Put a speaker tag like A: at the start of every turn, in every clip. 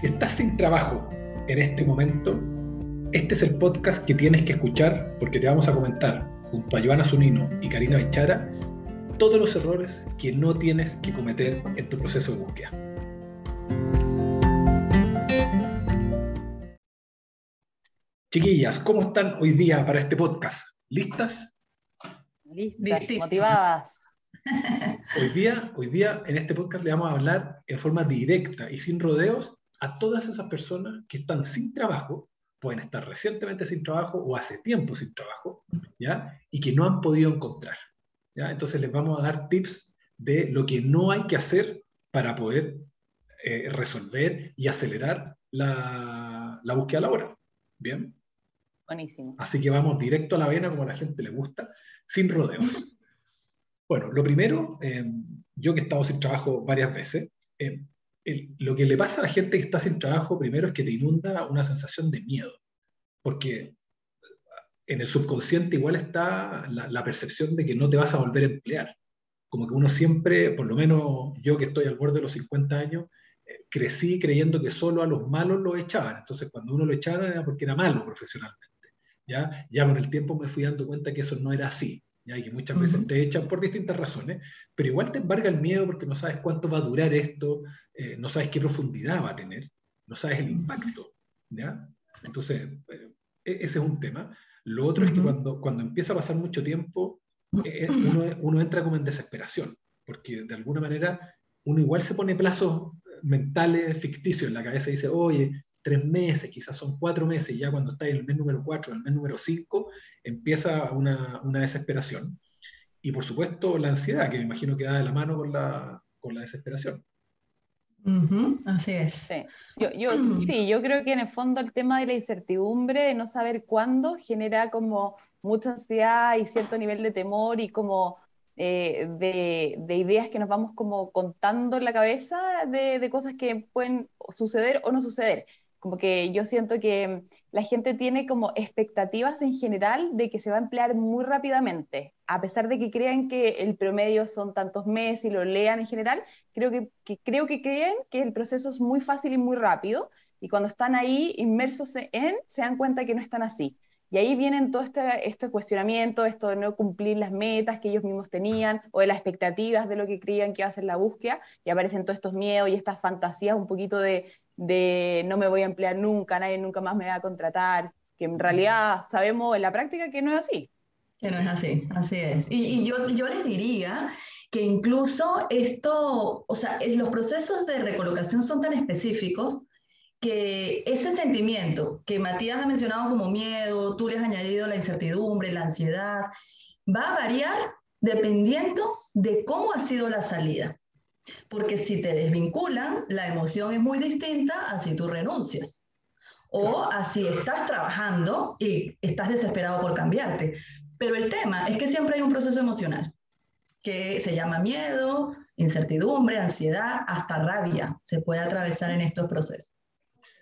A: Si estás sin trabajo en este momento, este es el podcast que tienes que escuchar porque te vamos a comentar, junto a Joana Zunino y Karina Bichara, todos los errores que no tienes que cometer en tu proceso de búsqueda. Chiquillas, ¿cómo están hoy día para este podcast? ¿Listas?
B: Listas, motivadas.
A: Hoy día, hoy día en este podcast le vamos a hablar en forma directa y sin rodeos a todas esas personas que están sin trabajo, pueden estar recientemente sin trabajo o hace tiempo sin trabajo, ¿ya? Y que no han podido encontrar, ¿ya? Entonces les vamos a dar tips de lo que no hay que hacer para poder eh, resolver y acelerar la, la búsqueda laboral. ¿Bien?
B: Buenísimo.
A: Así que vamos directo a la vena como a la gente le gusta, sin rodeos. Bueno, lo primero, eh, yo que he estado sin trabajo varias veces, eh, lo que le pasa a la gente que está sin trabajo primero es que te inunda una sensación de miedo, porque en el subconsciente igual está la, percepción de que no te vas a volver a emplear. Como que uno siempre, por lo menos yo que estoy al borde de los 50 años, eh, crecí creyendo que solo a los malos lo echaban. Entonces cuando uno lo echaban era porque era malo profesionalmente. ¿ya? ya con el tiempo me fui dando cuenta que eso no era así. ¿ya? y que muchas veces te echan por distintas razones, pero igual te embarga el miedo porque no sabes cuánto va a durar esto, eh, no sabes qué profundidad va a tener, no sabes el impacto. ¿ya? Entonces, eh, e-, ese es un tema. Lo otro es que cuando, cuando empieza a pasar mucho tiempo, eh, uno, uno entra como en desesperación, porque de alguna manera uno igual se pone plazos mentales ficticios en la cabeza y dice, oye, tres meses, quizás son cuatro meses, y ya cuando está en el mes número cuatro, en el mes número cinco, empieza una, una, desesperación. Y por supuesto la ansiedad, que me imagino que da de la mano con la, con la desesperación.
B: Así es. Sí. Yo, yo, sí, yo creo que en el fondo el tema de la incertidumbre, de no saber cuándo, genera como mucha ansiedad y cierto nivel de temor y como eh, de, de, ideas que nos vamos como contando en la cabeza de, de, cosas que pueden suceder o no suceder como que yo siento que la gente tiene como expectativas en general de que se va a emplear muy rápidamente, a pesar de que crean que el promedio son tantos meses y lo lean en general, creo que, creo que creen que el proceso es muy fácil y muy rápido, y cuando están ahí inmersos en, se dan cuenta que no están así. Y ahí vienen todo este, este cuestionamiento, esto de no cumplir las metas que ellos mismos tenían o de las expectativas de lo que creían que iba a ser la búsqueda, y aparecen todos estos miedos y estas fantasías un poquito de, de no me voy a emplear nunca, nadie nunca más me va a contratar, que en realidad sabemos en la práctica que no es así.
C: Que no es así, así es. Y, yo, yo les diría que incluso esto, o sea, los procesos de recolocación son tan específicos que ese sentimiento que Matías ha mencionado como miedo, tú le has añadido la incertidumbre, la ansiedad, va a variar dependiendo de cómo ha sido la salida. Porque si te desvinculan, la emoción es muy distinta a si tú renuncias. O a si estás trabajando y estás desesperado por cambiarte. Pero el tema es que siempre hay un proceso emocional que se llama miedo, incertidumbre, ansiedad, hasta rabia se puede atravesar en estos procesos.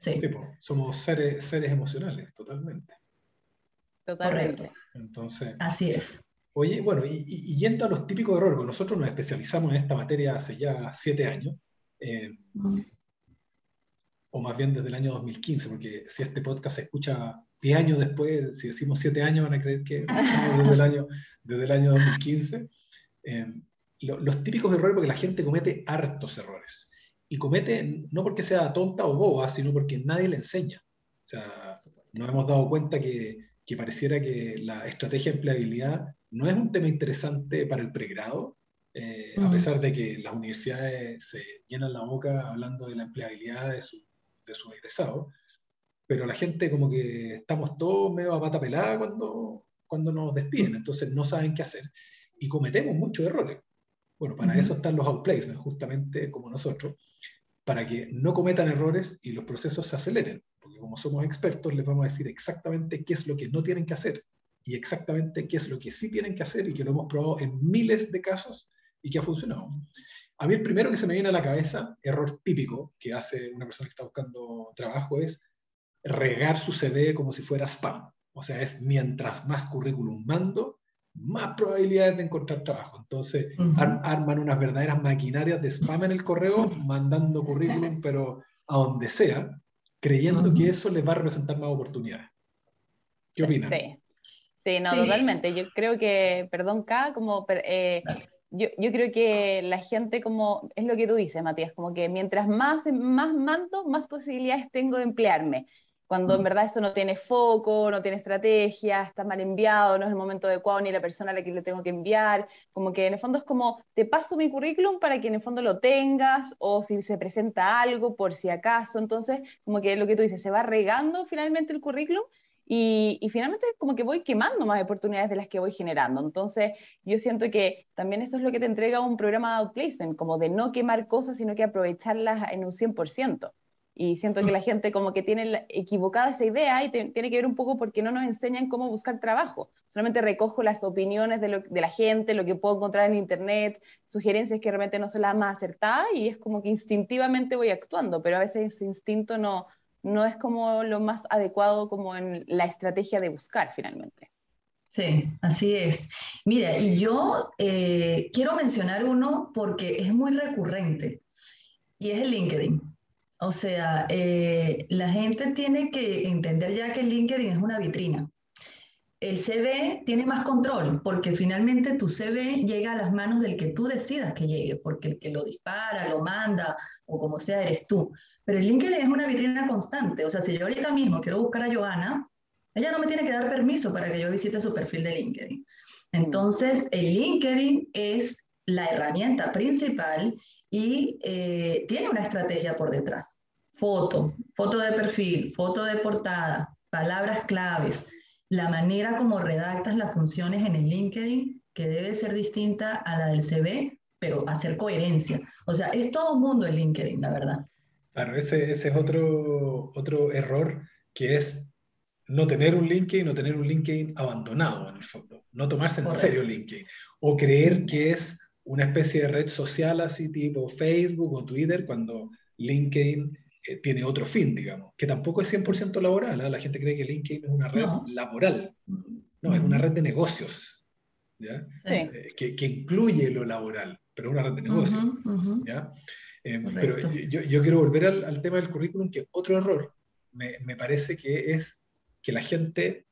A: Sí, somos seres, seres emocionales, totalmente.
B: Totalmente.
A: Entonces,
C: así es.
A: Oye, bueno, y, yendo a los típicos errores, nosotros nos especializamos en esta materia hace ya siete años, eh, o más bien desde el año 2015, porque si este podcast se escucha diez años después, si decimos siete años van a creer que desde el año, desde el año 2015. Eh, los típicos errores, porque la gente comete hartos errores. Y comete no porque sea tonta o boba, sino porque nadie le enseña. O sea, nos hemos dado cuenta que, que pareciera que la estrategia de empleabilidad no es un tema interesante para el pregrado, eh, a mm. pesar de que las universidades se llenan la boca hablando de la empleabilidad de sus de su egresados, pero la gente como que estamos todos medio a pata pelada cuando, cuando nos despiden, entonces no saben qué hacer y cometemos muchos errores. Bueno, para eso están los outplacements, justamente como nosotros, para que no cometan errores y los procesos se aceleren, porque como somos expertos les vamos a decir exactamente qué es lo que no tienen que hacer y exactamente qué es lo que sí tienen que hacer y que lo hemos probado en miles de casos y que ha funcionado. A mí el primero que se me viene a la cabeza, error típico que hace una persona que está buscando trabajo, es regar su CD como si fuera spam. O sea, es mientras más currículum mando, más probabilidades de encontrar trabajo. Entonces, arman unas verdaderas maquinarias de spam en el correo, mandando currículum, pero a donde sea, creyendo que eso les va a representar más oportunidades. ¿Qué opinan?
B: Sí, sí no, totalmente. Yo creo que, perdón, K, como... Eh, yo, yo, creo que la gente, como es lo que tú dices, Matías, como que mientras más, más mando, más posibilidades tengo de emplearme cuando en verdad eso no tiene foco, no tiene estrategia, está mal enviado, no es el momento adecuado ni la persona a la que le tengo que enviar, como que en el fondo es como, te paso mi currículum para que en el fondo lo tengas, o si se presenta algo, por si acaso, entonces como que lo que tú dices, se va regando finalmente el currículum y, y, finalmente como que voy quemando más oportunidades de las que voy generando. Entonces yo siento que también eso es lo que te entrega un programa de outplacement, como de no quemar cosas, sino que aprovecharlas en un 100%. Y siento que la gente como que tiene equivocada esa idea y tiene que ver un poco porque no nos enseñan cómo buscar trabajo. Solamente recojo las opiniones de, de, la gente, lo que puedo encontrar en internet, sugerencias que realmente no son las más acertadas y es como que instintivamente voy actuando, pero a veces ese instinto no, no es como lo más adecuado como en la estrategia de buscar finalmente.
C: Sí, así es. Mira, y yo eh, quiero mencionar uno porque es muy recurrente y es el LinkedIn. O sea, eh, la gente tiene que entender ya que el LinkedIn es una vitrina. El CV tiene más control porque finalmente tu CV llega a las manos del que tú decidas que llegue, porque el que lo dispara, lo manda o como sea eres tú. Pero el LinkedIn es una vitrina constante. O sea, si yo ahorita mismo quiero buscar a Joana, ella no me tiene que dar permiso para que yo visite su perfil de LinkedIn. Entonces, el LinkedIn es la herramienta principal y eh, tiene una estrategia por detrás. Foto, foto de perfil, foto de portada, palabras claves, la manera como redactas las funciones en el LinkedIn, que debe ser distinta a la del CV, pero hacer coherencia. O sea, es todo un mundo el LinkedIn, la verdad.
A: Claro, ese, ese es otro, otro error que es no tener un LinkedIn, no tener un LinkedIn abandonado en el fondo, no tomarse en serio LinkedIn o creer que es una especie de red social así tipo Facebook o Twitter cuando LinkedIn eh, tiene otro fin, digamos, que tampoco es 100% laboral. ¿ah? La gente cree que LinkedIn es una red laboral. No, es una red de negocios, ¿ya? Eh, que, que, incluye lo laboral, pero es una red de negocios. ¿ya? Eh, pero yo, yo, quiero volver al, al, tema del currículum, que otro error me, me parece que es que la gente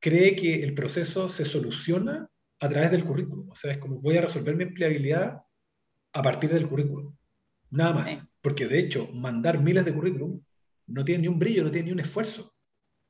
A: cree que el proceso se soluciona a través del currículum. O sea, es como voy a resolver mi empleabilidad a partir del currículum. Nada más. Porque de hecho, mandar miles de currículum no tiene ni un brillo, no tiene ni un esfuerzo.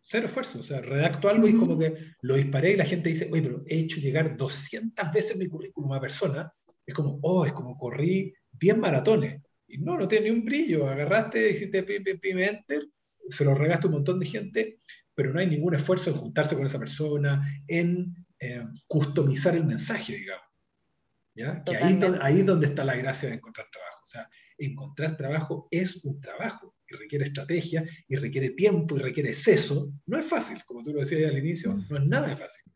A: Cero esfuerzo. O sea, redacto algo y como que lo disparé y la gente dice, oye, pero he hecho llegar 200 veces mi currículum a persona. Es como, oh, es como corrí 10 maratones. Y no, no tiene ni un brillo. Agarraste, hiciste pim, pim, pim, enter, se lo regaste a un montón de gente, pero no hay ningún esfuerzo en juntarse con esa persona, en eh, customizar el mensaje, digamos. ¿ya? Que ahí, ahí es donde está la gracia de encontrar trabajo. O sea, encontrar trabajo es un trabajo y requiere estrategia y requiere tiempo y requiere exceso. No es fácil, como tú lo decías al inicio, no es nada de fácil.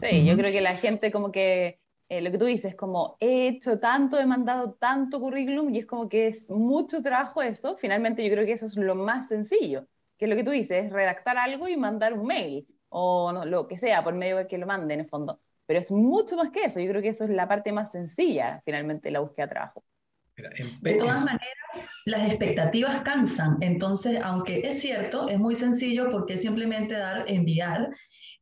B: Sí, yo creo que la gente como que eh, lo que tú dices, como he hecho tanto, he mandado tanto currículum y es como que es mucho trabajo eso, finalmente yo creo que eso es lo más sencillo, que es lo que tú dices, redactar algo y mandar un mail o lo que sea, por medio de que lo mande en el fondo. Pero es mucho más que eso. Yo creo que eso es la parte más sencilla, finalmente, la búsqueda de trabajo.
C: De todas maneras, las expectativas cansan. Entonces, aunque es cierto, es muy sencillo porque simplemente dar, enviar.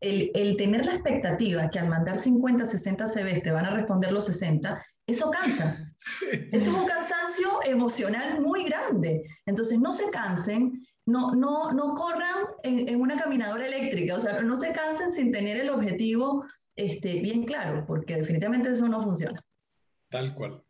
C: El, el tener la expectativa que al mandar 50, 60 CVs te van a responder los 60, eso cansa. Eso es un cansancio emocional muy grande. Entonces, no se cansen, no, no, no corran en, en, una caminadora eléctrica, o sea, no se cansen sin tener el objetivo este, bien claro, porque definitivamente eso no funciona.
A: Tal cual.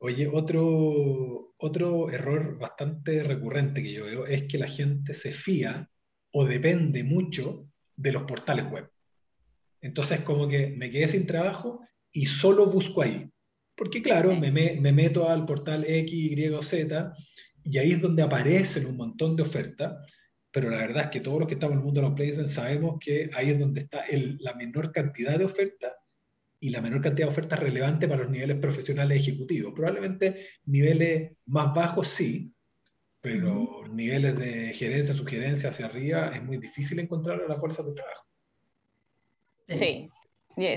A: Oye, otro, otro error bastante recurrente que yo veo es que la gente se fía o depende mucho de los portales web. Entonces, como que me quedé sin trabajo y solo busco ahí. Porque claro, me, me, meto al portal X, Y o Z y ahí es donde aparecen un montón de ofertas, pero la verdad es que todos los que estamos en el mundo de los placements sabemos que ahí es donde está el, la menor cantidad de ofertas y la menor cantidad de ofertas relevante para los niveles profesionales ejecutivos. Probablemente niveles más bajos sí, pero niveles de gerencia, sugerencia hacia arriba es muy difícil encontrar a la fuerza de trabajo.
B: Sí,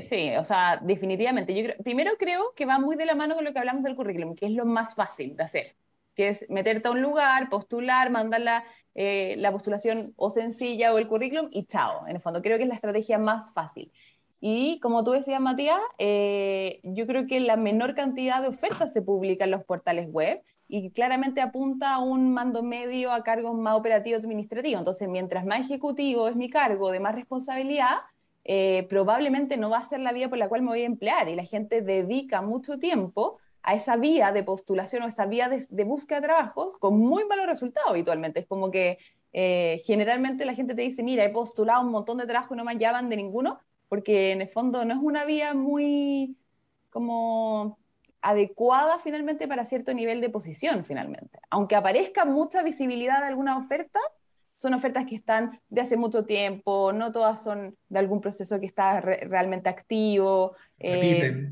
B: sí, o sea, definitivamente. Yo primero creo que va muy de la mano con lo que hablamos del currículum, que es lo más fácil de hacer que es meterte a un lugar, postular, mandar la, eh, la postulación o sencilla o el currículum y chao. En el fondo, creo que es la estrategia más fácil. Y como tú decías, Matías, eh, yo creo que la menor cantidad de ofertas se publica en los portales web y claramente apunta a un mando medio a cargos más operativos administrativos. Entonces, mientras más ejecutivo es mi cargo de más responsabilidad, eh, probablemente no va a ser la vía por la cual me voy a emplear y la gente dedica mucho tiempo a esa vía de postulación o esa vía de, búsqueda de trabajos con muy malos resultados habitualmente. Es como que eh, generalmente la gente te dice, mira, he postulado un montón de trabajo y no me llaman de ninguno, porque en el fondo no es una vía muy como adecuada finalmente para cierto nivel de posición finalmente. Aunque aparezca mucha visibilidad de alguna oferta, son ofertas que están de hace mucho tiempo, no todas son de algún proceso que está realmente activo.
A: Eh,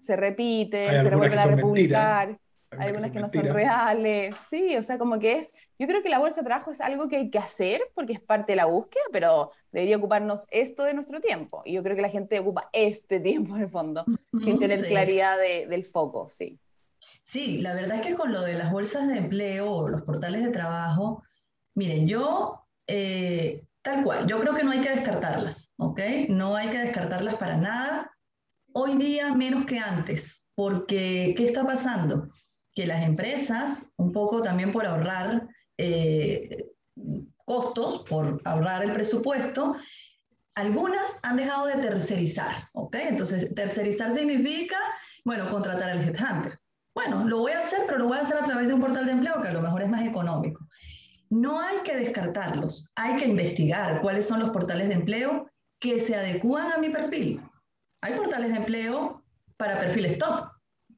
B: se repiten, se vuelven a republicar hay algunas que, no son reales, sí, o sea, como que es, yo creo que la bolsa de trabajo es algo que hay que hacer porque es parte de la búsqueda, pero debería ocuparnos esto de nuestro tiempo, y yo creo que la gente ocupa este tiempo en el fondo, sin tener claridad del foco, sí.
C: Sí, la verdad es que con lo de las bolsas de empleo o los portales de trabajo, miren, yo, eh, tal cual, yo creo que no hay que descartarlas, ¿ok? No hay que descartarlas para nada. Hoy día menos que antes, porque ¿qué está pasando? que las empresas, un poco también por ahorrar eh, costos, por ahorrar el presupuesto, algunas han dejado de tercerizar, ¿ok? Entonces, tercerizar significa, bueno, contratar al headhunter. Bueno, lo voy a hacer, pero lo voy a hacer a través de un portal de empleo que a lo mejor es más económico. No hay que descartarlos, hay que investigar cuáles son los portales de empleo que se adecúan a mi perfil. Hay portales de empleo para perfiles top,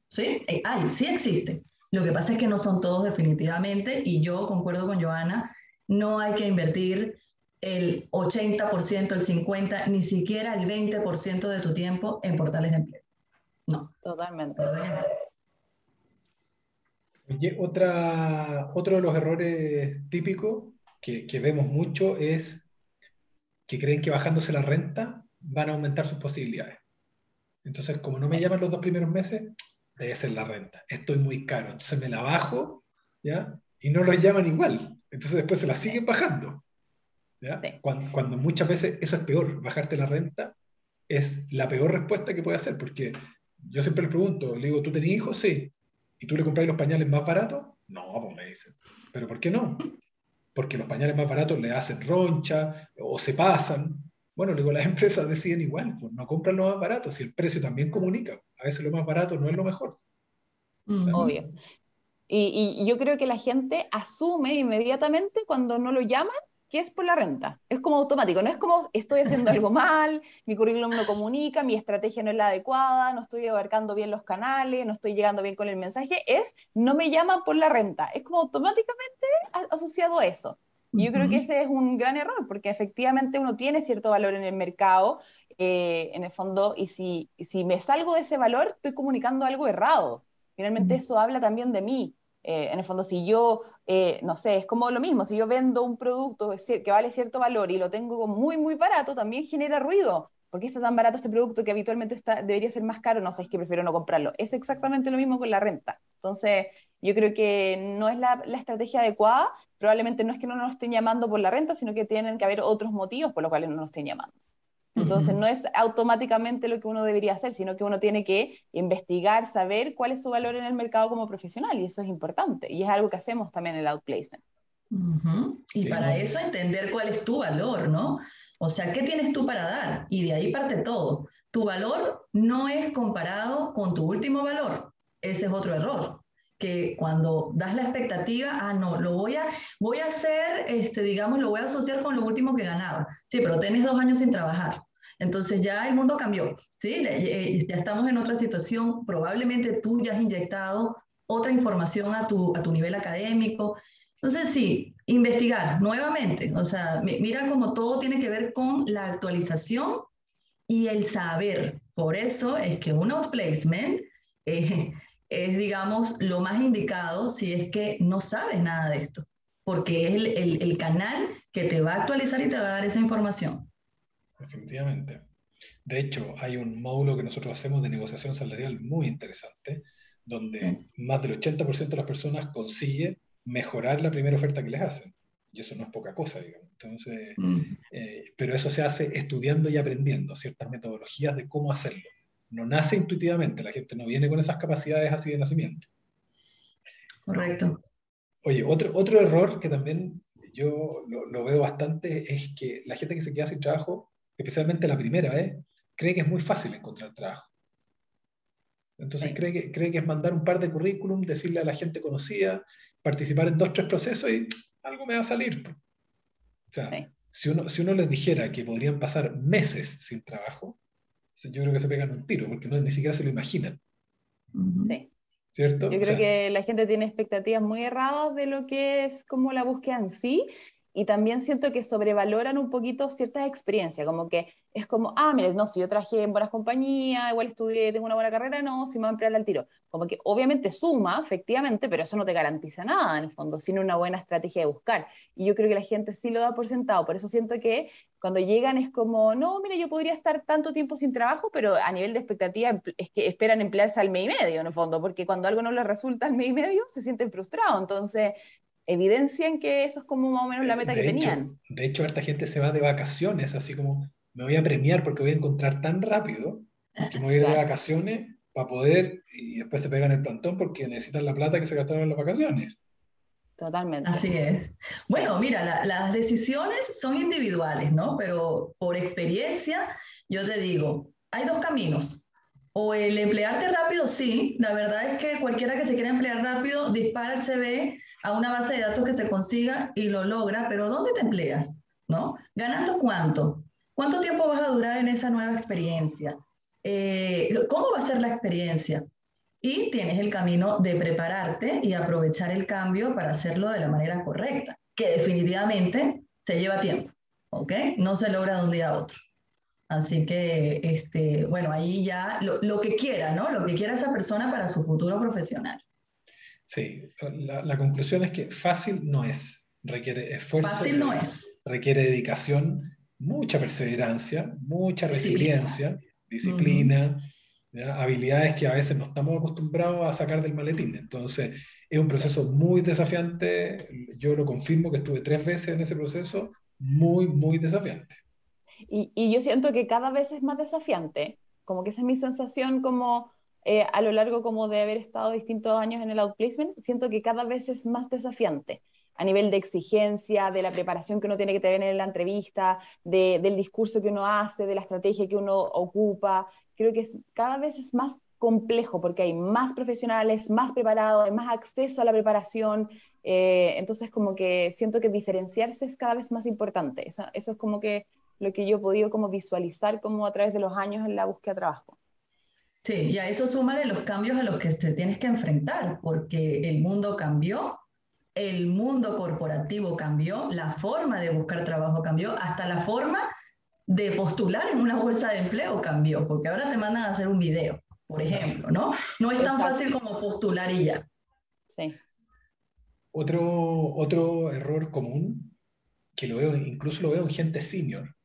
C: ¿sí? Eh, hay, sí existen. Lo que pasa es que no son todos definitivamente y yo concuerdo con Joana, no hay que invertir el 80%, el 50%, ni siquiera el 20% de tu tiempo en portales de empleo. No.
B: Totalmente.
A: Oye, otra, otro de los errores típicos que, que vemos mucho es que creen que bajándose la renta van a aumentar sus posibilidades. Entonces, como no me llaman los dos primeros meses, debe ser la renta. Estoy muy caro, entonces me la bajo, ¿ya? Y no lo llaman igual. Entonces después se la siguen bajando. ¿ya? Cuando, muchas veces eso es peor, bajarte la renta es la peor respuesta que puede hacer, porque yo siempre le pregunto, le digo, ¿tú tenés hijos? Sí. ¿Y tú le compras los pañales más baratos? No, pues me dicen. ¿Pero por qué no? Porque los pañales más baratos le hacen roncha o se pasan. Bueno, luego las empresas deciden igual, pues no compran lo más barato, si el precio también comunica. A veces lo más barato no es lo mejor.
B: Mm, obvio. Y, y, yo creo que la gente asume inmediatamente cuando no lo llaman que es por la renta. Es como automático, no es como estoy haciendo algo mal, mi currículum no comunica, mi estrategia no es la adecuada, no estoy abarcando bien los canales, no estoy llegando bien con el mensaje, es no me llaman por la renta. Es como automáticamente asociado a eso. Y yo creo que ese es un gran error, porque efectivamente uno tiene cierto valor en el mercado, eh, en el fondo, y si, si me salgo de ese valor, estoy comunicando algo errado. Finalmente eso habla también de mí. Eh, en el fondo, si yo, eh, no sé, es como lo mismo, si yo vendo un producto que vale cierto valor y lo tengo muy, muy barato, también genera ruido. ¿Por qué está tan barato este producto que habitualmente está, debería ser más caro? No sé, es que prefiero no comprarlo. Es exactamente lo mismo con la renta. Entonces, yo creo que no es la, la estrategia adecuada probablemente no es que no nos estén llamando por la renta, sino que tienen que haber otros motivos por los cuales no nos estén llamando. Entonces, no es automáticamente lo que uno debería hacer, sino que uno tiene que investigar, saber cuál es su valor en el mercado como profesional, y eso es importante, y es algo que hacemos también en el outplacement.
C: Y para eso entender cuál es tu valor, ¿no? O sea, ¿qué tienes tú para dar? Y de ahí parte todo. Tu valor no es comparado con tu último valor. Ese es otro error que cuando das la expectativa, ah, no, lo voy a, voy a hacer, este, digamos, lo voy a asociar con lo último que ganaba. Sí, pero tienes dos años sin trabajar. Entonces ya el mundo cambió, ¿sí? Eh, ya estamos en otra situación. Probablemente tú ya has inyectado otra información a tu, a tu nivel académico. Entonces, sí, investigar nuevamente. O sea, mira cómo todo tiene que ver con la actualización y el saber. Por eso es que un outplacement eh, es, digamos, lo más indicado si es que no sabes nada de esto, porque es el, el, canal que te va a actualizar y te va a dar esa información.
A: Definitivamente. De hecho, hay un módulo que nosotros hacemos de negociación salarial muy interesante, donde más del 80% de las personas consigue mejorar la primera oferta que les hacen. Y eso no es poca cosa, digamos. Entonces, mm. eh, pero eso se hace estudiando y aprendiendo ciertas metodologías de cómo hacerlo. No nace intuitivamente, la gente no viene con esas capacidades así de nacimiento.
C: Correcto.
A: Oye, otro, otro error que también yo lo, veo bastante es que la gente que se queda sin trabajo, especialmente la primera vez, cree que es muy fácil encontrar trabajo. Entonces cree, que, cree que es mandar un par de currículum, decirle a la gente conocida, participar en dos, tres procesos y algo me va a salir. O sea, si, uno, si uno les dijera que podrían pasar meses sin trabajo, yo creo que se pegan un tiro, porque no, ni siquiera se lo imaginan.
B: Sí. ¿Cierto? Yo creo que la gente tiene expectativas muy erradas de lo que es como la búsqueda en sí, y también siento que sobrevaloran un poquito ciertas experiencias, como que es como, ah, mire, no, si yo trabajé en buenas compañías, igual estudié, tengo una buena carrera, no, si me voy a emplear al tiro. Como que obviamente suma, efectivamente, pero eso no te garantiza nada en el fondo, sino una buena estrategia de buscar. Y yo creo que la gente sí lo da por sentado, por eso siento que cuando llegan es como, no, mire, yo podría estar tanto tiempo sin trabajo, pero a nivel de expectativa es que esperan emplearse al mes y medio, en el fondo, porque cuando algo no les resulta al mes y medio, se sienten frustrados. Entonces, evidencian que eso es como más o menos la meta que tenían.
A: De hecho, esta gente se va de vacaciones, así como me voy a premiar porque voy a encontrar tan rápido que me voy a ir de vacaciones para poder, y después se pegan el plantón porque necesitan la plata que se gastaron en las vacaciones.
B: Totalmente.
C: Así es. Bueno, mira, las decisiones son individuales, ¿no? Pero por experiencia, yo te digo, hay dos caminos. O el emplearte rápido, sí, la verdad es que cualquiera que se quiera emplear rápido dispara el CV a una base de datos que se consiga y lo logra, pero ¿dónde te empleas? ¿No? ¿Ganando cuánto? ¿Cuánto tiempo vas a durar en esa nueva experiencia? Eh, ¿Cómo va a ser la experiencia? Y tienes el camino de prepararte y aprovechar el cambio para hacerlo de la manera correcta, que definitivamente se lleva tiempo, ¿ok? No se logra de un día a otro. Así que, este, bueno, ahí ya lo, que quiera, ¿no? Lo que quiera esa persona para su futuro profesional.
A: Sí, la, conclusión es que fácil no es, requiere esfuerzo.
C: Fácil no es.
A: Requiere dedicación, mucha perseverancia, mucha resiliencia, disciplina, habilidades que a veces no estamos acostumbrados a sacar del maletín. Entonces, es un proceso muy desafiante. Yo lo confirmo que estuve tres veces en ese proceso, muy, muy desafiante.
B: Y, yo siento que cada vez es más desafiante, como que esa es mi sensación como eh, a lo largo como de haber estado distintos años en el outplacement, siento que cada vez es más desafiante a nivel de exigencia, de la preparación que uno tiene que tener en la entrevista, del discurso que uno hace, de la estrategia que uno ocupa. Creo que es, cada vez es más complejo porque hay más profesionales, más preparados, hay más acceso a la preparación. Eh, entonces, como que siento que diferenciarse es cada vez más importante. Eso, eso es como que lo que yo he podido como visualizar como a través de los años en la búsqueda de trabajo.
C: Sí, y a eso súmale los cambios a los que te tienes que enfrentar, porque el mundo cambió, el mundo corporativo cambió, la forma de buscar trabajo cambió, hasta la forma de postular en una bolsa de empleo cambió, porque ahora te mandan a hacer un video, por ejemplo, ¿no? No es tan fácil como postular y ya.
B: Sí.
A: Otro, otro error común, que lo veo, incluso lo veo en gente senior,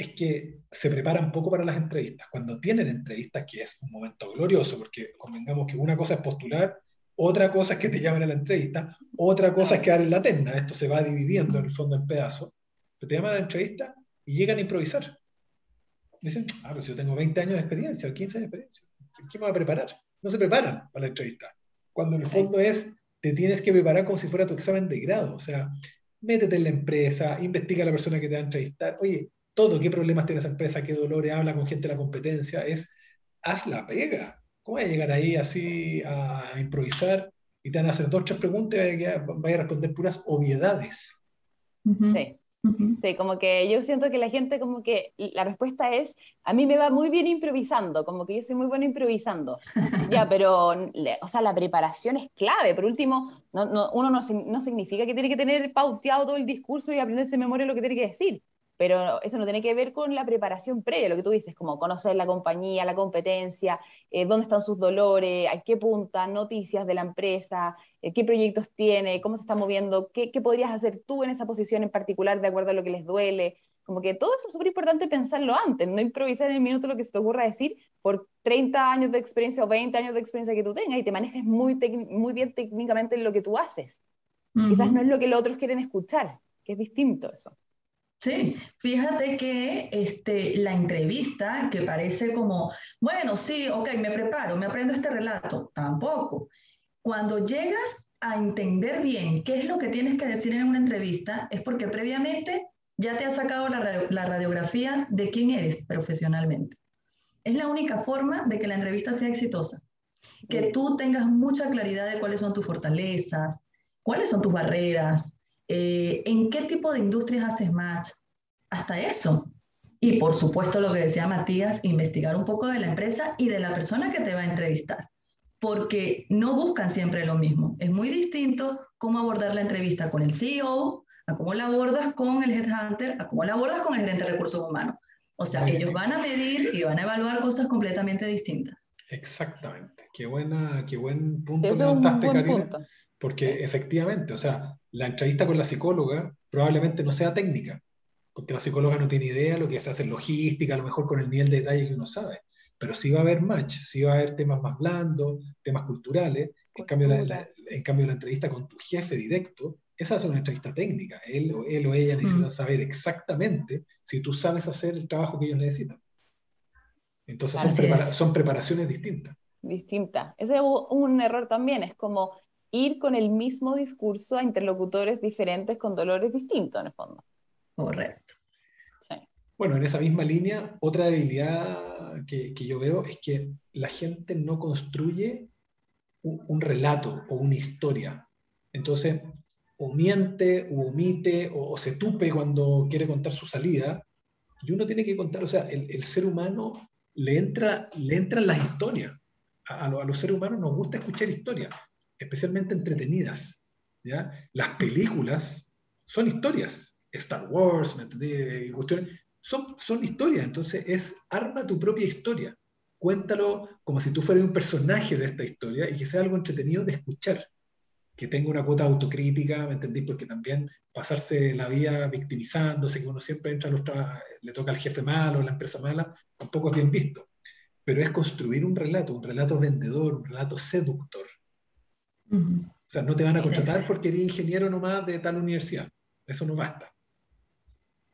A: es que se preparan poco para las entrevistas. Cuando tienen entrevistas, que es un momento glorioso, porque convengamos que una cosa es postular, otra cosa es que te llamen a la entrevista, otra cosa es quedar en la terna. Esto se va dividiendo en el fondo en pedazos. Pero te llaman a la entrevista y llegan a improvisar. Dicen, ah, pero si yo tengo 20 años de experiencia o 15 años de experiencia, ¿qué me va a preparar? No se preparan para la entrevista. Cuando en el fondo es, te tienes que preparar como si fuera tu examen de grado. O sea, métete en la empresa, investiga a la persona que te va a entrevistar. Oye, todo, qué problemas tiene esa empresa, qué dolores, habla con gente de la competencia, es haz la pega. ¿Cómo vas a llegar ahí así a, improvisar y te van a hacer dos o tres preguntas y vaya a responder puras obviedades?
B: Sí. Sí, como que yo siento que la gente como que la respuesta es, a mí me va muy bien improvisando, como que yo soy muy bueno improvisando. ya, pero, o sea, la preparación es clave. Por último, no, no, uno no, no, significa que tiene que tener pauteado todo el discurso y aprenderse de memoria lo que tiene que decir pero eso no tiene que ver con la preparación previa, lo que tú dices, como conocer la compañía, la competencia, eh, dónde están sus dolores, a qué punta, noticias de la empresa, eh, qué proyectos tiene, cómo se está moviendo, qué, qué, podrías hacer tú en esa posición en particular de acuerdo a lo que les duele. Como que todo eso es súper importante pensarlo antes, no improvisar en el minuto lo que se te ocurra decir por 30 años de experiencia o 20 años de experiencia que tú tengas y te manejes muy, muy bien técnicamente en lo que tú haces. Quizás no es lo que los otros quieren escuchar, que es distinto eso.
C: Sí, fíjate que este, la entrevista, que parece como, bueno, sí, ok, me preparo, me aprendo este relato, tampoco. Cuando llegas a entender bien qué es lo que tienes que decir en una entrevista, es porque previamente ya te has sacado la, la radiografía de quién eres profesionalmente. Es la única forma de que la entrevista sea exitosa. Que tú tengas mucha claridad de cuáles son tus fortalezas, cuáles son tus barreras, eh, en qué tipo de industrias haces match, hasta eso. Y por supuesto lo que decía Matías, investigar un poco de la empresa y de la persona que te va a entrevistar, porque no buscan siempre lo mismo. Es muy distinto cómo abordar la entrevista con el CEO, a cómo la abordas con el headhunter, a cómo la abordas con el gerente de recursos humanos. O sea, ellos van a medir y van a evaluar cosas completamente distintas.
A: Exactamente. Qué, buena, qué buen punto levantaste, Karina. Porque efectivamente, o sea, la entrevista con la psicóloga probablemente no sea técnica, porque la psicóloga no tiene idea de lo que se hace en logística, a lo mejor con el nivel de detalle que uno sabe, pero sí va a haber match, sí va a haber temas más blandos, temas culturales, en cambio la, en cambio la entrevista con tu jefe directo, esa es una entrevista técnica, él o, él o ella necesitan mm. saber exactamente si tú sabes hacer el trabajo que ellos necesitan. Entonces son, son preparaciones distintas.
B: Distintas. Ese es un error también, es como ir con el mismo discurso a interlocutores diferentes con dolores distintos, en el fondo.
C: Correcto.
A: Sí. Bueno, en esa misma línea, otra debilidad que, que yo veo es que la gente no construye un, relato o una historia. Entonces, o miente, o omite, o, se tupe cuando quiere contar su salida. Y uno tiene que contar, o sea, el, el ser humano le entra, le entran las historias. A, a, a, los seres humanos nos gusta escuchar historias especialmente entretenidas. ¿ya? Las películas son historias. Star Wars, ¿me Son, son historias, entonces es arma tu propia historia. Cuéntalo como si tú fueras un personaje de esta historia y que sea algo entretenido de escuchar. Que tenga una cuota autocrítica, ¿me entendí? Porque también pasarse la vida victimizándose, que uno siempre entra a los le toca al jefe malo, la empresa mala, tampoco es bien visto. Pero es construir un relato, un relato vendedor, un relato seductor. O sea, no te van a contratar porque eres ingeniero nomás de tal universidad. Eso no basta.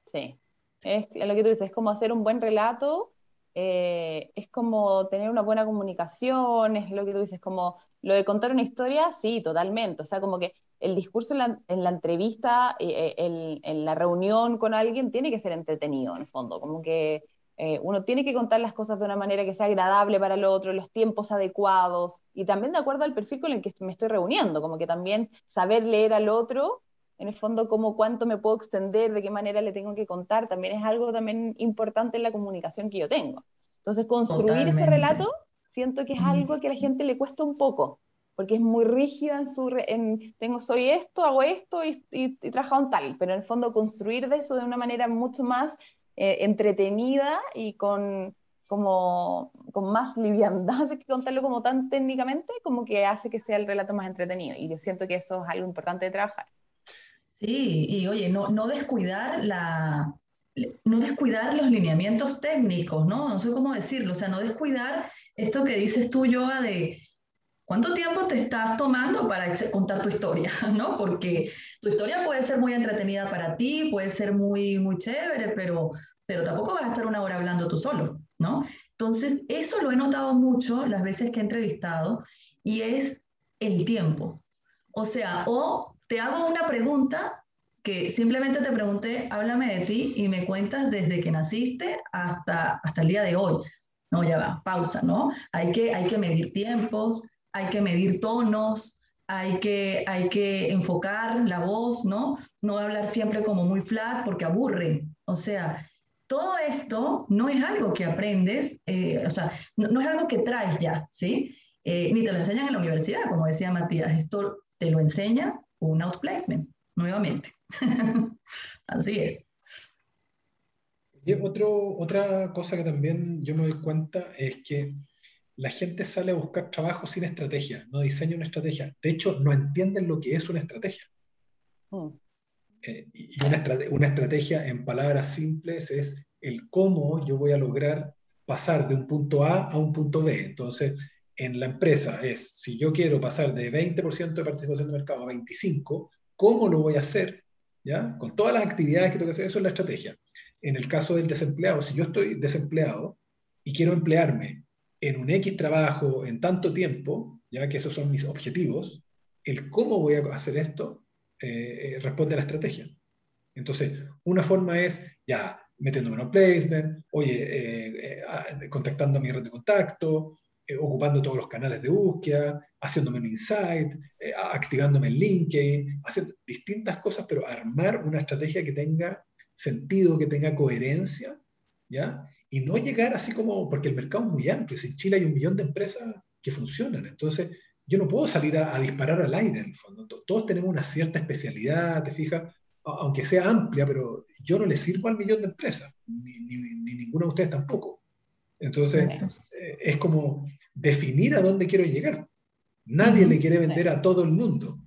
B: Sí, es lo que tú dices, es como hacer un buen relato, eh, es como tener una buena comunicación, es lo que tú dices, como lo de contar una historia, sí, totalmente. O sea, como que el discurso en la, entrevista, eh, eh, en la reunión con alguien, tiene que ser entretenido, en el fondo, como que eh, uno tiene que contar las cosas de una manera que sea agradable para el otro, los tiempos adecuados y también de acuerdo al perfil con el que me estoy reuniendo, como que también saber leer al otro, en el fondo, como cuánto me puedo extender, de qué manera le tengo que contar, también es algo también importante en la comunicación que yo tengo. Entonces, construir ese relato, siento que es algo que a la gente le cuesta un poco, porque es muy rígida en su, en, tengo, soy esto, hago esto y, y, y trabajo en tal, pero en el fondo construir de eso de una manera mucho más eh, entretenida y con, como, con más liviandad que contarlo como tan técnicamente, como que hace que sea el relato más entretenido. Y yo siento que eso es algo importante de trabajar.
C: Sí, y oye, no, no descuidar la, no descuidar los lineamientos técnicos, ¿no? No sé cómo decirlo, o sea, no descuidar esto que dices tú, Yoga, de cuánto tiempo te estás tomando para contar tu historia, ¿no? Porque tu historia puede ser muy entretenida para ti, puede ser muy, muy chévere, pero, pero tampoco vas a estar una hora hablando tú solo, ¿no? Entonces, eso lo he notado mucho las veces que he entrevistado y es el tiempo. O sea, o te hago una pregunta que simplemente te pregunté, háblame de ti y me cuentas desde que naciste hasta, hasta el día de hoy. No, ya va, pausa, ¿no? Hay que, hay que medir tiempos, hay que medir tonos, hay que, hay que enfocar la voz, ¿no? No hablar siempre como muy flat porque aburre. O sea, todo esto no es algo que aprendes, eh, o sea, no, es algo que traes ya, ¿sí? Eh, ni te lo enseñan en la universidad, como decía Matías, esto te lo enseña un outplacement, nuevamente. Así es.
A: Y otro, otra cosa que también yo me doy cuenta es que la gente sale a buscar trabajo sin estrategia, no diseña una estrategia. De hecho, no entienden lo que es una estrategia. Mm. Eh, y una, una estrategia en palabras simples es el cómo yo voy a lograr pasar de un punto A a un punto B. Entonces, en la empresa es, si yo quiero pasar de 20% de participación de mercado a 25%, ¿cómo lo voy a hacer? ¿Ya? Con todas las actividades que tengo que hacer, eso es la estrategia. En el caso del desempleado, si yo estoy desempleado y quiero emplearme en un X trabajo en tanto tiempo, ya que esos son mis objetivos, el cómo voy a hacer esto eh, eh, responde a la estrategia. Entonces, una forma es, ya, metiéndome en un placement, oye, eh, contactando a mi red de contacto, ocupando todos los canales de búsqueda, haciéndome un insight, activándome en LinkedIn, hacer distintas cosas, pero armar una estrategia que tenga sentido, que tenga coherencia, ¿ya? Y no llegar así como, porque el mercado es muy amplio, en Chile hay un millón de empresas que funcionan, entonces yo no puedo salir a, disparar al aire en el fondo. Todos tenemos una cierta especialidad, te fijas, aunque sea amplia, pero yo no le sirvo al millón de empresas, ni, ni, ninguna de ustedes tampoco. Entonces, eh, es como definir a dónde quiero llegar. Nadie le quiere vender a todo el mundo.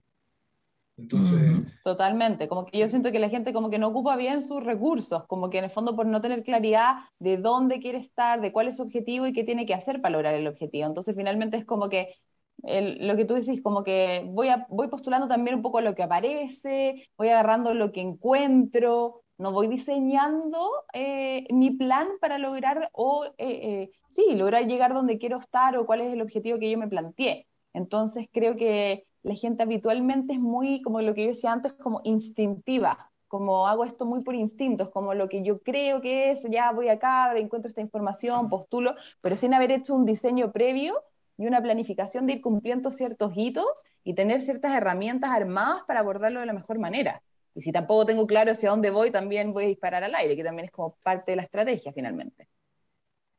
B: Entonces... Totalmente, como que yo siento que la gente como que no ocupa bien sus recursos, como que en el fondo por no tener claridad de dónde quiere estar, de cuál es su objetivo y qué tiene que hacer para lograr el objetivo. Entonces finalmente es como que lo que tú decís, como que voy, a, voy postulando también un poco lo que aparece, voy agarrando lo que encuentro, no voy diseñando eh, mi plan para lograr o, eh, eh, sí, lograr llegar donde quiero estar o cuál es el objetivo que yo me planteé. Entonces creo que la gente habitualmente es muy, como lo que yo decía antes, como instintiva, como hago esto muy por instintos, como lo que yo creo que es, ya voy acá, encuentro esta información, postulo, pero sin haber hecho un diseño previo y una planificación de ir cumpliendo ciertos hitos y tener ciertas herramientas armadas para abordarlo de la mejor manera. Y si tampoco tengo claro hacia dónde voy, también voy a disparar al aire, que también es como parte de la estrategia finalmente.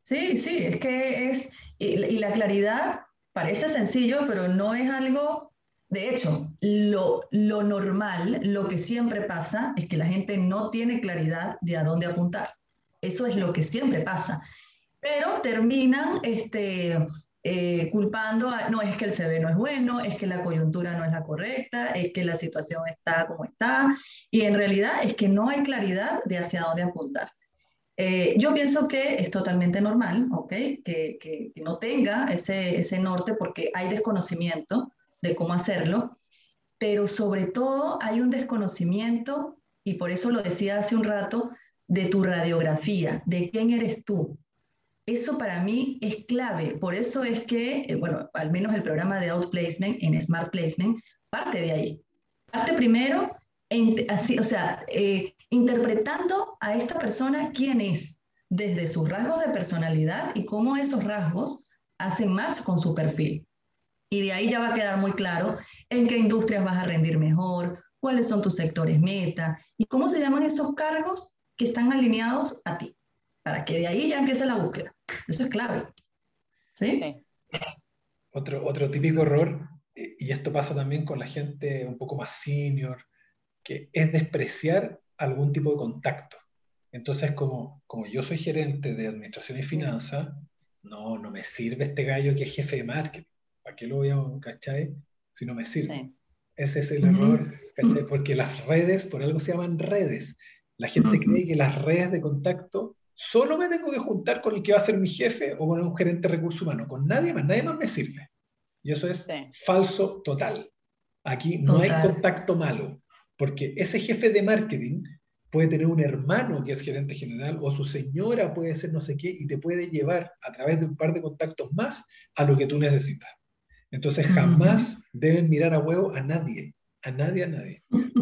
C: Sí, sí, es que es, y la claridad parece sencillo, pero no es algo, de hecho, lo, lo normal, lo que siempre pasa es que la gente no tiene claridad de a dónde apuntar. Eso es lo que siempre pasa. Pero terminan este, eh, culpando no es que el CV no es bueno, es que la coyuntura no es la correcta, es que la situación está como está, y en realidad es que no hay claridad de hacia dónde apuntar. Eh, yo pienso que es totalmente normal, ¿ok? Que, que, no tenga ese, ese norte porque hay desconocimiento de cómo hacerlo, pero sobre todo hay un desconocimiento, y por eso lo decía hace un rato, de tu radiografía, de quién eres tú, eso para mí es clave. Por eso es que, eh, bueno, al menos el programa de Outplacement en Smart Placement parte de ahí. Parte primero, así, o sea, eh, interpretando a esta persona quién es, desde sus rasgos de personalidad y cómo esos rasgos hacen match con su perfil. Y de ahí ya va a quedar muy claro en qué industrias vas a rendir mejor, cuáles son tus sectores meta y cómo se llaman esos cargos que están alineados a ti, para que de ahí ya empiece la búsqueda. Eso es clave. ¿Sí?
A: Otro, otro típico error, y esto pasa también con la gente un poco más senior, que es despreciar algún tipo de contacto. Entonces, como, como yo soy gerente de administración y finanzas, no, no me sirve este gallo que es jefe de marketing. ¿Para qué lo voy a, cachai? Si no me sirve. Ese es el error, ¿cachai? Porque las redes, por algo se llaman redes. La gente cree que las redes de contacto solo me tengo que juntar con el que va a ser mi jefe o con un gerente de recursos humanos, con nadie más, nadie más me sirve. Y eso es falso total. Aquí no hay contacto malo, porque ese jefe de marketing puede tener un hermano que es gerente general o su señora puede ser no sé qué y te puede llevar a través de un par de contactos más a lo que tú necesitas. Entonces jamás deben mirar a huevo a nadie, a nadie, a nadie.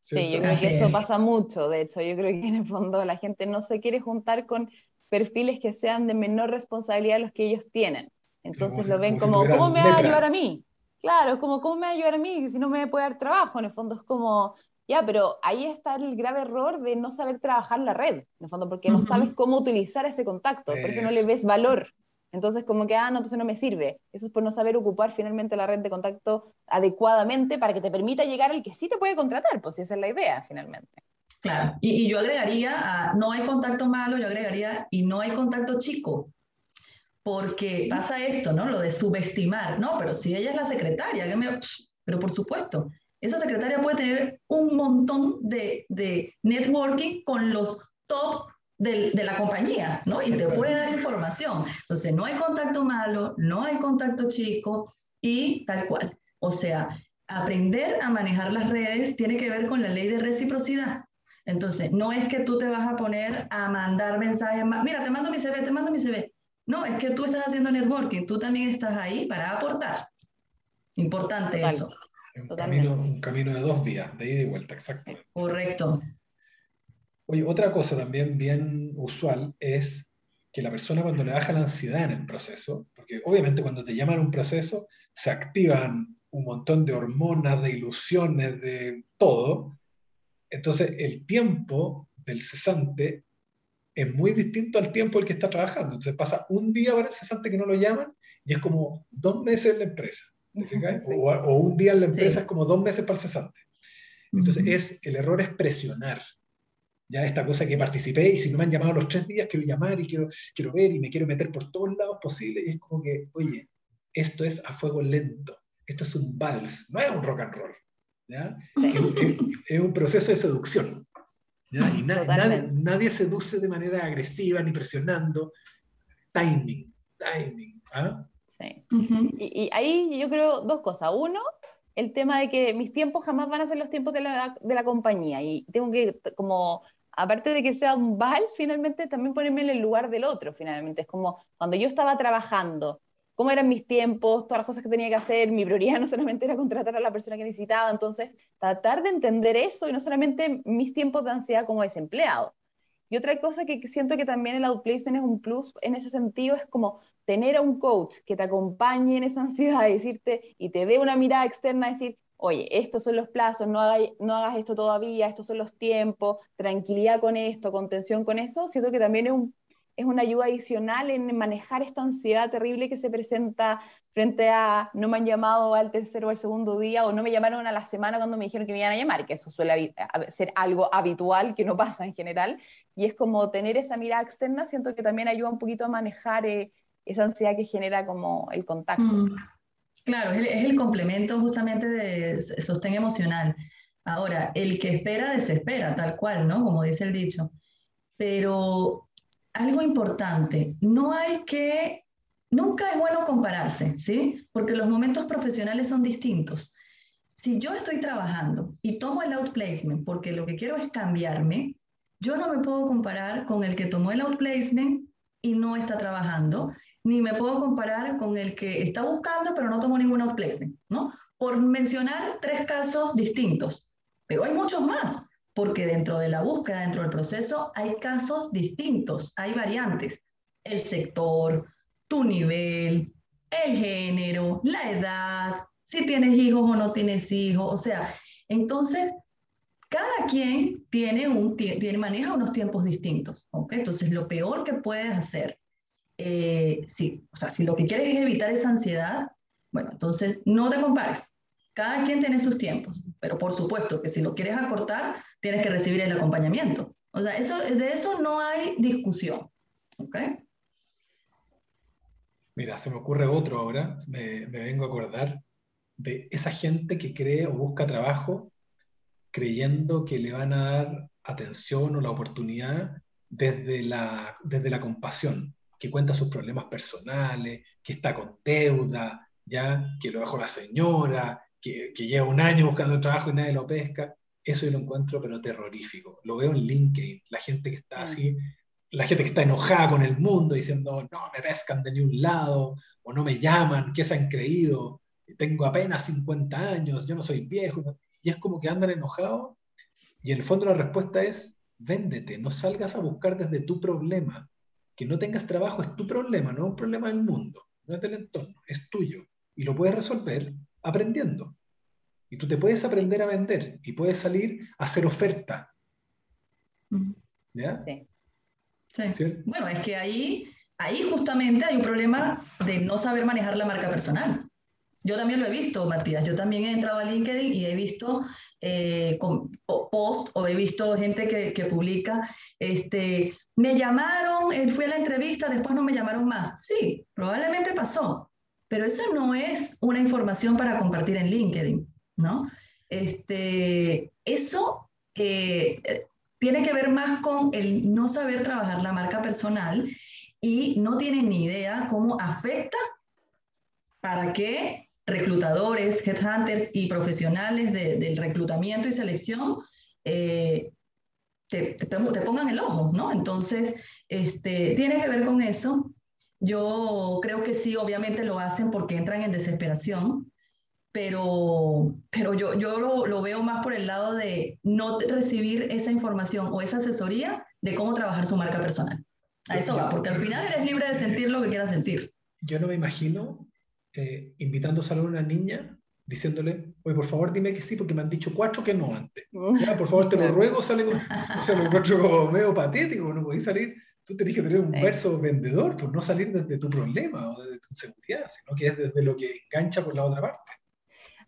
B: Sí, yo creo que eso pasa mucho, de hecho, yo creo que en el fondo la gente no se quiere juntar con perfiles que sean de menor responsabilidad de los que ellos tienen. Entonces lo ven como, ¿cómo me va a ayudar a mí? Claro, como, ¿cómo me va a ayudar a mí si no me puede dar trabajo? En el fondo es como, ya, pero ahí está el grave error de no saber trabajar la red, en el fondo, porque no sabes cómo utilizar ese contacto, por eso no le ves valor. Entonces, como que, ah, no, entonces no me sirve. Eso es por no saber ocupar finalmente la red de contacto adecuadamente para que te permita llegar al que sí te puede contratar, pues si esa es la idea finalmente.
C: Claro, y, yo agregaría, no hay contacto malo, yo agregaría, y no hay contacto chico, porque pasa esto, ¿no? Lo de subestimar, ¿no? Pero si ella es la secretaria, pero por supuesto, Esa secretaria puede tener un montón de, de networking con los top de, de, la compañía, ¿no? Y te puede dar información. Entonces, no hay contacto malo, no hay contacto chico y tal cual. O sea, aprender a manejar las redes tiene que ver con la ley de reciprocidad. Entonces, no es que tú te vas a poner a mandar mensajes, mira, te mando mi CV, te mando mi CV. No, es que tú estás haciendo networking, tú también estás ahí para aportar. Importante eso.
A: Un camino, un camino, de dos vías, de ida y vuelta, exacto.
C: correcto.
A: Oye, otra cosa también bien usual es que la persona cuando le baja la ansiedad en el proceso, porque obviamente cuando te llaman a un proceso se activan un montón de hormonas, de ilusiones, de todo, entonces, el tiempo del cesante es muy distinto al tiempo del que está trabajando. Entonces, pasa un día para el cesante que no lo llaman y es como dos meses en la empresa. O, un día en la empresa es como dos meses para el cesante. Entonces, es, el error es presionar. Ya esta cosa que participé y si no me han llamado los tres días, quiero llamar y quiero, quiero ver y me quiero meter por todos lados posibles. Y es como que, oye, esto es a fuego lento. Esto es un vals, no es un rock and roll. Es, un proceso de seducción. Y nadie, seduce de manera agresiva ni presionando. Timing, timing. ¿ah?
B: Sí. y, ahí yo creo dos cosas. Uno, el tema de que mis tiempos jamás van a ser los tiempos de la, de la compañía y tengo que, como, aparte de que sea un vals, finalmente también ponerme en el lugar del otro, finalmente. Es como cuando yo estaba trabajando cómo eran mis tiempos, todas las cosas que tenía que hacer, mi prioridad no solamente era contratar a la persona que necesitaba, entonces tratar de entender eso y no solamente mis tiempos de ansiedad como desempleado. Y otra cosa que siento que también el outplacement es un plus en ese sentido es como tener a un coach que te acompañe en esa ansiedad, decirte y te dé una mirada externa, decir, oye, estos son los plazos, no, no hagas esto todavía, estos son los tiempos, tranquilidad con esto, contención con eso, siento que también es un es una ayuda adicional en manejar esta ansiedad terrible que se presenta frente a no me han llamado al tercer o al segundo día o no me llamaron a la semana cuando me dijeron que me iban a llamar, que eso suele ser algo habitual que no pasa en general. Y es como tener esa mirada externa, siento que también ayuda un poquito a manejar eh, esa ansiedad que genera como el contacto. Mm.
C: Claro, es el, complemento justamente de sostén emocional. Ahora, el que espera desespera, tal cual, ¿no? Como dice el dicho. Pero algo importante, no hay que, nunca es bueno compararse, ¿sí? Porque los momentos profesionales son distintos. Si yo estoy trabajando y tomo el outplacement porque lo que quiero es cambiarme, yo no me puedo comparar con el que tomó el outplacement y no está trabajando, ni me puedo comparar con el que está buscando pero no tomó ningún outplacement, ¿no? Por mencionar tres casos distintos, pero hay muchos más porque dentro de la búsqueda, dentro del proceso, hay casos distintos, hay variantes. El sector, tu nivel, el género, la edad, si tienes hijos o no tienes hijos, o sea, entonces cada quien tiene un, tiene, maneja unos tiempos distintos, ¿ok? Entonces lo peor que puedes hacer, eh, si, o sea, si lo que quieres es evitar esa ansiedad, bueno, entonces no te compares, cada quien tiene sus tiempos, pero por supuesto que si lo quieres acortar, tienes que recibir el acompañamiento. O sea, de eso no hay discusión. ¿Ok?
A: Mira, se me ocurre otro ahora, me, vengo a acordar de esa gente que cree o busca trabajo creyendo que le van a dar atención o la oportunidad desde la, desde la compasión, que cuenta sus problemas personales, que está con deuda, ya que lo dejó la señora, que, lleva un año buscando trabajo y nadie lo pesca, eso yo lo encuentro pero terrorífico. Lo veo en LinkedIn, la gente que está así, la gente que está enojada con el mundo diciendo, no me pescan de ningún lado, o no me llaman, ¿qué se han creído? Tengo apenas 50 años, yo no soy viejo. Y es como que andan enojados. Y en el fondo la respuesta es, véndete, no salgas a buscar desde tu problema. Que no tengas trabajo es tu problema, no es un problema del mundo, no es del entorno, es tuyo. Y lo puedes resolver aprendiendo. Y tú te puedes aprender a vender y puedes salir a hacer oferta.
C: ¿Ya? Sí. Bueno, es que ahí, ahí justamente hay un problema de no saber manejar la marca personal. Yo también lo he visto, Matías. Yo también he entrado a LinkedIn y he visto eh, post o he visto gente que, que, publica, este, me llamaron, eh, fui a la entrevista, después no me llamaron más. Sí, probablemente pasó, pero eso no es una información para compartir en LinkedIn, ¿no? Este, eso eh, tiene que ver más con el no saber trabajar la marca personal y no tienen ni idea cómo afecta para que reclutadores, headhunters y profesionales del reclutamiento y selección eh, te, pongan el ojo, ¿no? Entonces, este, tiene que ver con eso. Yo creo que sí, obviamente lo hacen porque entran en desesperación, pero, pero yo, yo lo, lo, veo más por el lado de no recibir esa información o esa asesoría de cómo trabajar su marca personal. A eso va, porque al final eres libre de sentir lo que quieras sentir.
A: Yo no me imagino eh, invitando a una niña diciéndole, oye, por favor dime que sí, porque me han dicho cuatro que no antes. Ya, por favor, te lo ruego, sale con... O sea, lo encuentro medio patético, no podéis salir, tú tenés que tener un verso vendedor, pues no salir desde tu problema o desde tu inseguridad, sino que es desde lo que engancha por la otra parte.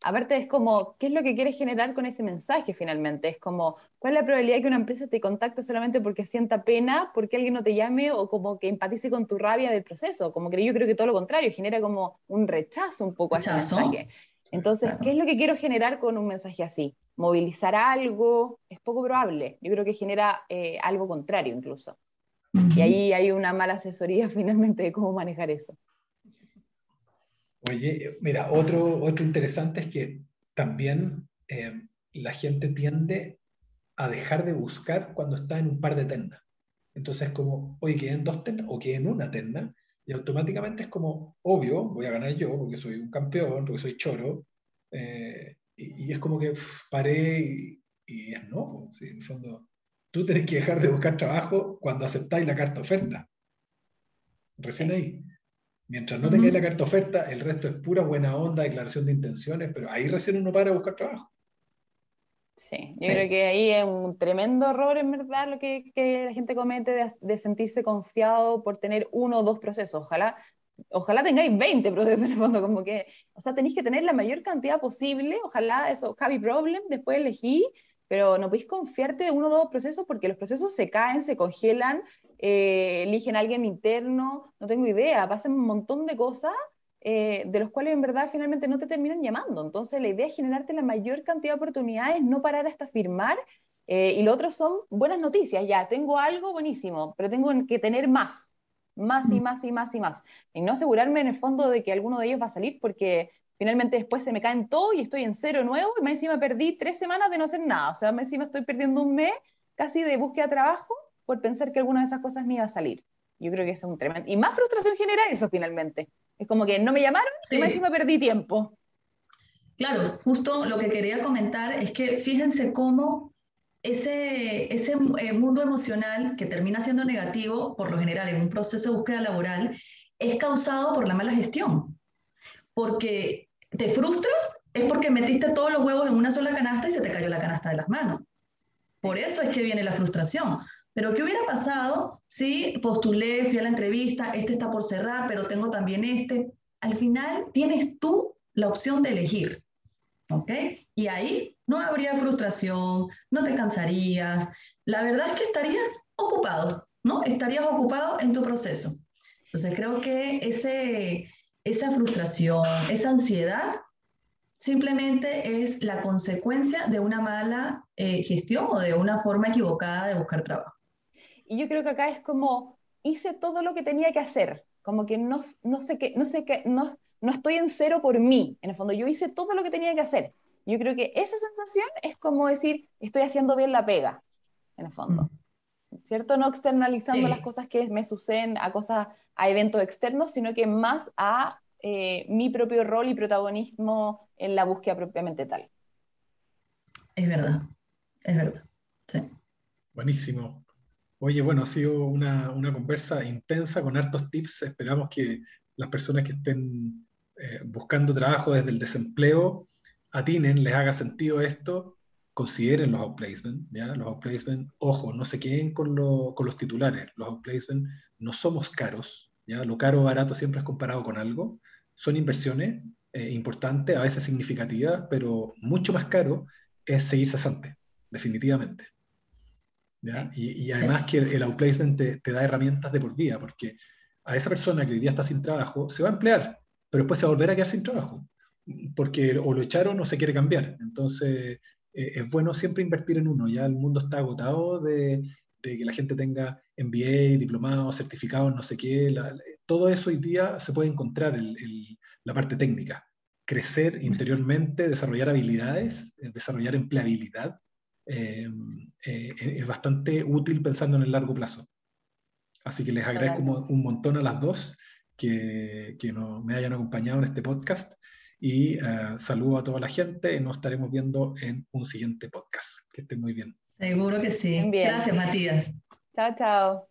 B: Aparte es como, ¿qué es lo que quieres generar con ese mensaje finalmente? Es como, ¿cuál es la probabilidad que una empresa te contacte solamente porque sienta pena, porque alguien no te llame o como que empatice con tu rabia del proceso? Como que yo creo que todo lo contrario, genera como un rechazo un poco a ese mensaje. Entonces, ¿qué es lo que quiero generar con un mensaje así? ¿Movilizar algo? Es poco probable. Yo creo que genera eh, algo contrario incluso. Y ahí hay una mala asesoría finalmente de cómo manejar eso.
A: Oye, mira, otro, otro interesante es que también eh, la gente tiende a dejar de buscar cuando está en un par de ternas. Entonces, como, oye, quedé en dos ternas o quedé en una terna, y automáticamente es como, obvio, voy a ganar yo porque soy un campeón, porque soy choro, eh, y, es como que paré y, es no, en el fondo, tú tenés que dejar de buscar trabajo cuando aceptáis la carta oferta. Recién ahí. Mientras no tengáis la carta oferta, el resto es pura buena onda, declaración de intenciones, pero ahí recién uno para a buscar trabajo.
B: Sí, yo creo que ahí es un tremendo error, en verdad, lo que, que la gente comete de, de, sentirse confiado por tener uno o dos procesos. Ojalá, ojalá tengáis 20 procesos en el fondo, como que, o sea, tenéis que tener la mayor cantidad posible, ojalá eso, happy problem, después elegí, pero no podéis confiarte de uno o dos procesos porque los procesos se caen, se congelan, eh, eligen a alguien interno, no tengo idea, pasan un montón de cosas eh, de los cuales en verdad finalmente no te terminan llamando. Entonces la idea es generarte la mayor cantidad de oportunidades, no parar hasta firmar. Eh, y lo otro son buenas noticias, ya, tengo algo buenísimo, pero tengo que tener más, más y mm. más y más y más. Y no asegurarme en el fondo de que alguno de ellos va a salir porque finalmente después se me caen todo y estoy en cero nuevo y más encima perdí tres semanas de no hacer nada. O sea, más encima estoy perdiendo un mes casi de búsqueda de trabajo por pensar que alguna de esas cosas me iba a salir. Yo creo que eso es un tremendo... Y más frustración genera eso finalmente. Es como que no me llamaron y más encima perdí tiempo.
C: Claro, justo lo que quería comentar es que fíjense cómo ese, ese eh, mundo emocional que termina siendo negativo, por lo general en un proceso de búsqueda laboral, es causado por la mala gestión. Porque te frustras es porque metiste todos los huevos en una sola canasta y se te cayó la canasta de las manos. Por eso es que viene la frustración. Pero ¿qué hubiera pasado si postulé, fui a la entrevista, este está por cerrar, pero tengo también este? Al final tienes tú la opción de elegir, ¿ok? Y ahí no habría frustración, no te cansarías. La verdad es que estarías ocupado, ¿no? Estarías ocupado en tu proceso. Entonces creo que ese, esa frustración, esa ansiedad, simplemente es la consecuencia de una mala eh, gestión o de una forma equivocada de buscar trabajo.
B: Y yo creo que acá es como, hice todo lo que tenía que hacer, como que no, no sé qué, no sé qué, no, no estoy en cero por mí, en el fondo, yo hice todo lo que tenía que hacer. Yo creo que esa sensación es como decir, estoy haciendo bien la pega, en el fondo. ¿Cierto? No externalizando las cosas que me suceden a cosas, a eventos externos, sino que más a eh, mi propio rol y protagonismo en la búsqueda propiamente tal.
C: Es verdad, es verdad. Sí.
A: Buenísimo. Oye, bueno, ha sido una, una, conversa intensa con hartos tips. Esperamos que las personas que estén eh, buscando trabajo desde el desempleo atinen, les haga sentido esto, consideren los outplacement, ¿ya? Los outplacement, ojo, no se queden con, con los titulares. Los outplacement no somos caros, ¿ya? Lo caro o barato siempre es comparado con algo. Son inversiones eh, importantes, a veces significativas, pero mucho más caro es seguir cesante, definitivamente. Y, además que el outplacement te, da herramientas de por vida, porque a esa persona que hoy día está sin trabajo se va a emplear, pero después se va a volver a quedar sin trabajo. porque o lo echaron o se quiere cambiar. Entonces, eh, es bueno siempre invertir en uno. Ya el mundo está agotado de, que la gente tenga MBA, diplomados, certificados, no sé qué. todo eso hoy día se puede encontrar en la parte técnica. Crecer interiormente, desarrollar habilidades, eh, desarrollar empleabilidad, es bastante útil pensando en el largo plazo. Así que les agradezco un montón a las dos que, que me hayan acompañado en este podcast y uh, saludo a toda la gente. Nos estaremos viendo en un siguiente podcast. Que estén muy bien.
C: Seguro que sí. Gracias, Matías.
B: Chao, chao.